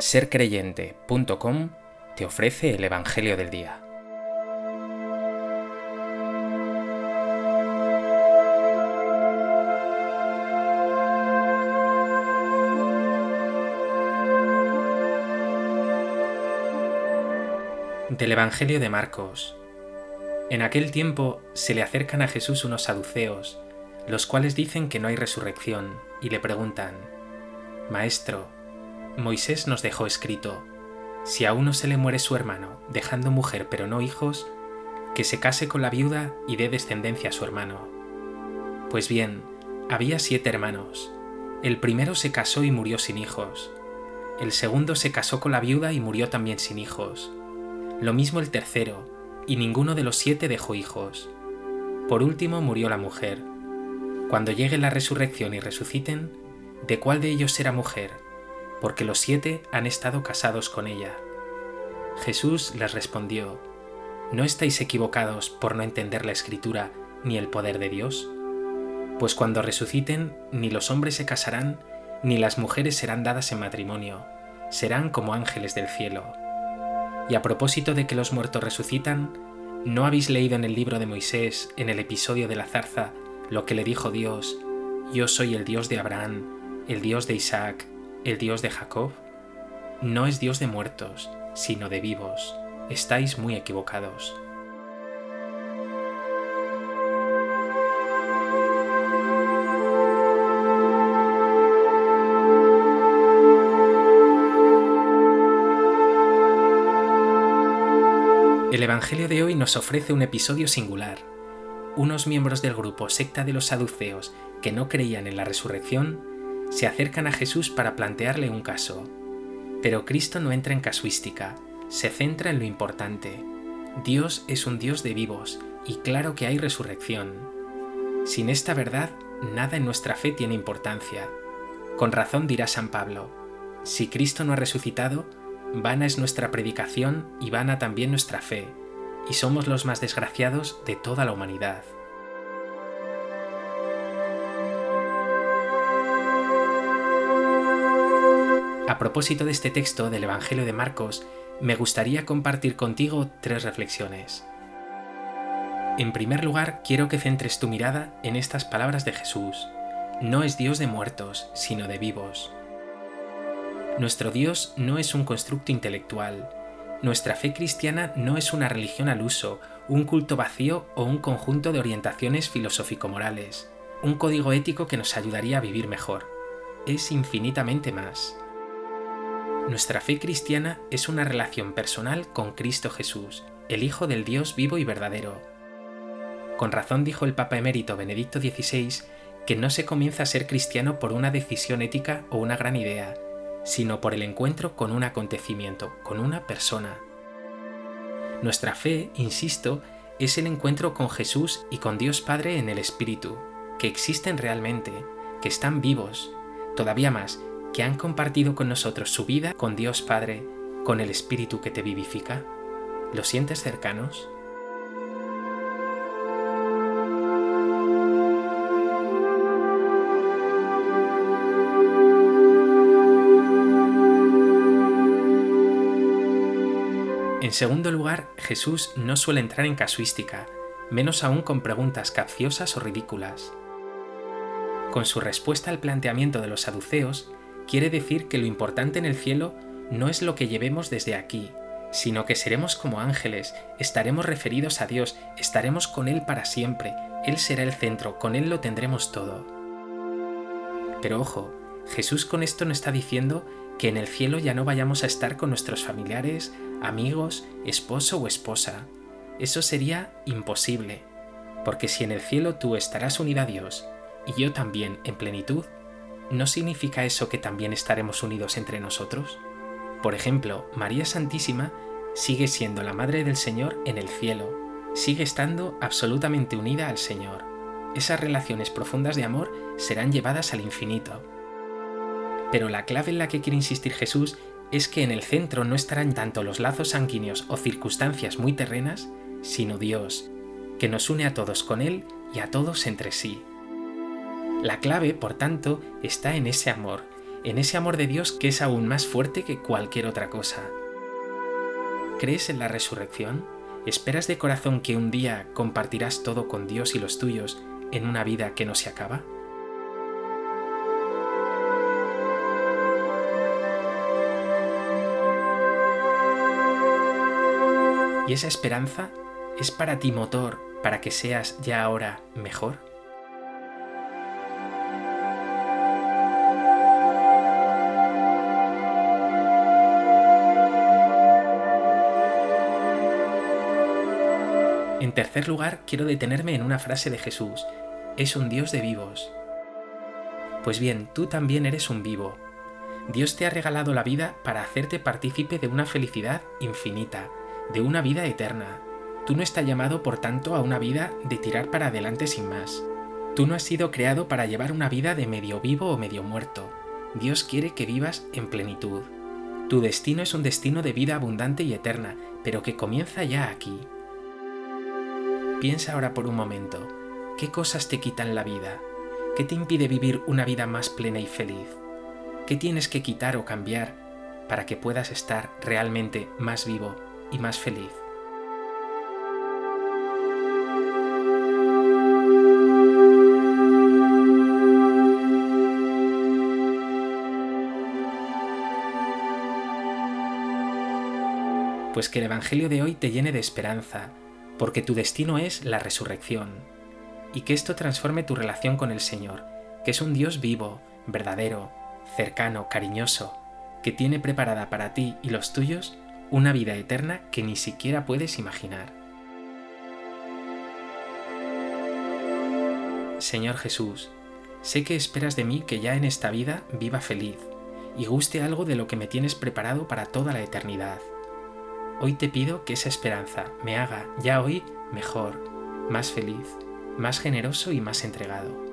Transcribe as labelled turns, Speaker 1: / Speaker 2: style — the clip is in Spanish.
Speaker 1: sercreyente.com te ofrece el Evangelio del Día. Del Evangelio de Marcos. En aquel tiempo se le acercan a Jesús unos saduceos, los cuales dicen que no hay resurrección, y le preguntan, Maestro, Moisés nos dejó escrito, si a uno se le muere su hermano, dejando mujer pero no hijos, que se case con la viuda y dé descendencia a su hermano. Pues bien, había siete hermanos. El primero se casó y murió sin hijos. El segundo se casó con la viuda y murió también sin hijos. Lo mismo el tercero, y ninguno de los siete dejó hijos. Por último murió la mujer. Cuando llegue la resurrección y resuciten, ¿de cuál de ellos será mujer? Porque los siete han estado casados con ella. Jesús les respondió, ¿No estáis equivocados por no entender la escritura ni el poder de Dios? Pues cuando resuciten, ni los hombres se casarán, ni las mujeres serán dadas en matrimonio, serán como ángeles del cielo. Y a propósito de que los muertos resucitan, ¿no habéis leído en el libro de Moisés, en el episodio de la zarza, lo que le dijo Dios, Yo soy el Dios de Abraham, el Dios de Isaac el Dios de Jacob no es Dios de muertos, sino de vivos. Estáis muy equivocados. El Evangelio de hoy nos ofrece un episodio singular. Unos miembros del grupo secta de los saduceos que no creían en la resurrección se acercan a Jesús para plantearle un caso. Pero Cristo no entra en casuística, se centra en lo importante. Dios es un Dios de vivos y claro que hay resurrección. Sin esta verdad, nada en nuestra fe tiene importancia. Con razón dirá San Pablo, si Cristo no ha resucitado, vana es nuestra predicación y vana también nuestra fe, y somos los más desgraciados de toda la humanidad. A propósito de este texto del Evangelio de Marcos, me gustaría compartir contigo tres reflexiones. En primer lugar, quiero que centres tu mirada en estas palabras de Jesús. No es Dios de muertos, sino de vivos. Nuestro Dios no es un constructo intelectual. Nuestra fe cristiana no es una religión al uso, un culto vacío o un conjunto de orientaciones filosófico-morales, un código ético que nos ayudaría a vivir mejor. Es infinitamente más. Nuestra fe cristiana es una relación personal con Cristo Jesús, el Hijo del Dios vivo y verdadero. Con razón dijo el Papa emérito Benedicto XVI que no se comienza a ser cristiano por una decisión ética o una gran idea, sino por el encuentro con un acontecimiento, con una persona. Nuestra fe, insisto, es el encuentro con Jesús y con Dios Padre en el Espíritu, que existen realmente, que están vivos, todavía más, que han compartido con nosotros su vida con Dios Padre, con el Espíritu que te vivifica? ¿Lo sientes cercanos? En segundo lugar, Jesús no suele entrar en casuística, menos aún con preguntas capciosas o ridículas. Con su respuesta al planteamiento de los saduceos, quiere decir que lo importante en el cielo no es lo que llevemos desde aquí, sino que seremos como ángeles, estaremos referidos a Dios, estaremos con Él para siempre, Él será el centro, con Él lo tendremos todo. Pero ojo, Jesús con esto no está diciendo que en el cielo ya no vayamos a estar con nuestros familiares, amigos, esposo o esposa. Eso sería imposible, porque si en el cielo tú estarás unida a Dios y yo también en plenitud, ¿no significa eso que también estaremos unidos entre nosotros? Por ejemplo, María Santísima sigue siendo la Madre del Señor en el cielo, sigue estando absolutamente unida al Señor. Esas relaciones profundas de amor serán llevadas al infinito. Pero la clave en la que quiere insistir Jesús es que en el centro no estarán tanto los lazos sanguíneos o circunstancias muy terrenas, sino Dios, que nos une a todos con Él y a todos entre sí. La clave, por tanto, está en ese amor, en ese amor de Dios que es aún más fuerte que cualquier otra cosa. ¿Crees en la resurrección? ¿Esperas de corazón que un día compartirás todo con Dios y los tuyos en una vida que no se acaba? ¿Y esa esperanza es para ti motor para que seas ya ahora mejor? En tercer lugar, quiero detenerme en una frase de Jesús. Es un Dios de vivos. Pues bien, tú también eres un vivo. Dios te ha regalado la vida para hacerte partícipe de una felicidad infinita, de una vida eterna. Tú no estás llamado, por tanto, a una vida de tirar para adelante sin más. Tú no has sido creado para llevar una vida de medio vivo o medio muerto. Dios quiere que vivas en plenitud. Tu destino es un destino de vida abundante y eterna, pero que comienza ya aquí. Piensa ahora por un momento, ¿qué cosas te quitan la vida? ¿Qué te impide vivir una vida más plena y feliz? ¿Qué tienes que quitar o cambiar para que puedas estar realmente más vivo y más feliz. Pues que el Evangelio de hoy te llene de esperanza, porque tu destino es la resurrección, y que esto transforme tu relación con el Señor, que es un Dios vivo, verdadero, cercano, cariñoso, que tiene preparada para ti y los tuyos una vida eterna que ni siquiera puedes imaginar. Señor Jesús, sé que esperas de mí que ya en esta vida viva feliz y guste algo de lo que me tienes preparado para toda la eternidad. Hoy te pido que esa esperanza me haga ya hoy mejor, más feliz, más generoso y más entregado.